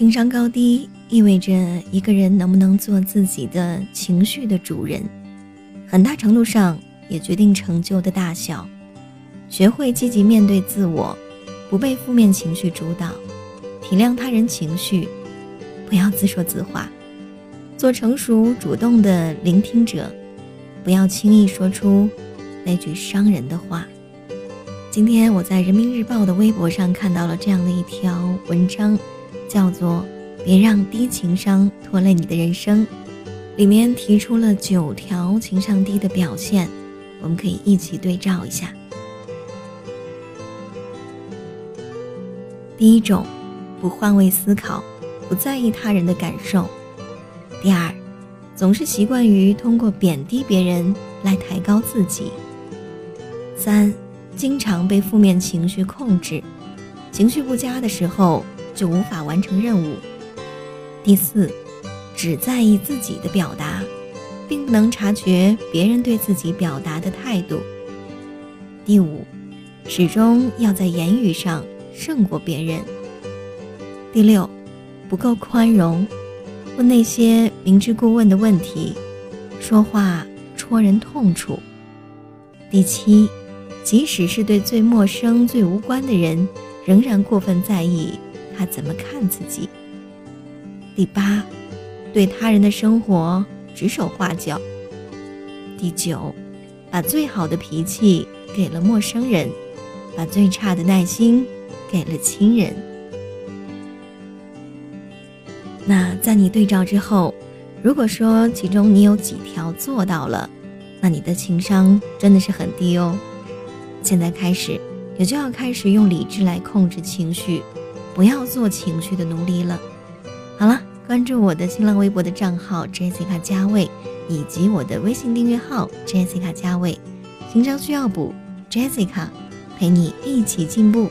情商高低意味着一个人能不能做自己的情绪的主人，很大程度上也决定成就的大小。学会积极面对自我，不被负面情绪主导，体谅他人情绪，不要自说自话，做成熟主动的聆听者，不要轻易说出那句伤人的话。今天我在人民日报的微博上看到了这样的一条文章。叫做“别让低情商拖累你的人生”，里面提出了九条情商低的表现，我们可以一起对照一下。第一种，不换位思考，不在意他人的感受；第二，总是习惯于通过贬低别人来抬高自己；三，经常被负面情绪控制，情绪不佳的时候。就无法完成任务。第四，只在意自己的表达，并不能察觉别人对自己表达的态度。第五，始终要在言语上胜过别人。第六，不够宽容，问那些明知故问的问题，说话戳人痛处。第七，即使是对最陌生、最无关的人，仍然过分在意。他怎么看自己？第八，对他人的生活指手画脚。第九，把最好的脾气给了陌生人，把最差的耐心给了亲人。那在你对照之后，如果说其中你有几条做到了，那你的情商真的是很低哦。现在开始，也就要开始用理智来控制情绪。不要做情绪的奴隶了。好了，关注我的新浪微博的账号 Jessica 加位，以及我的微信订阅号 Jessica 加位。情商需要补，Jessica 陪你一起进步。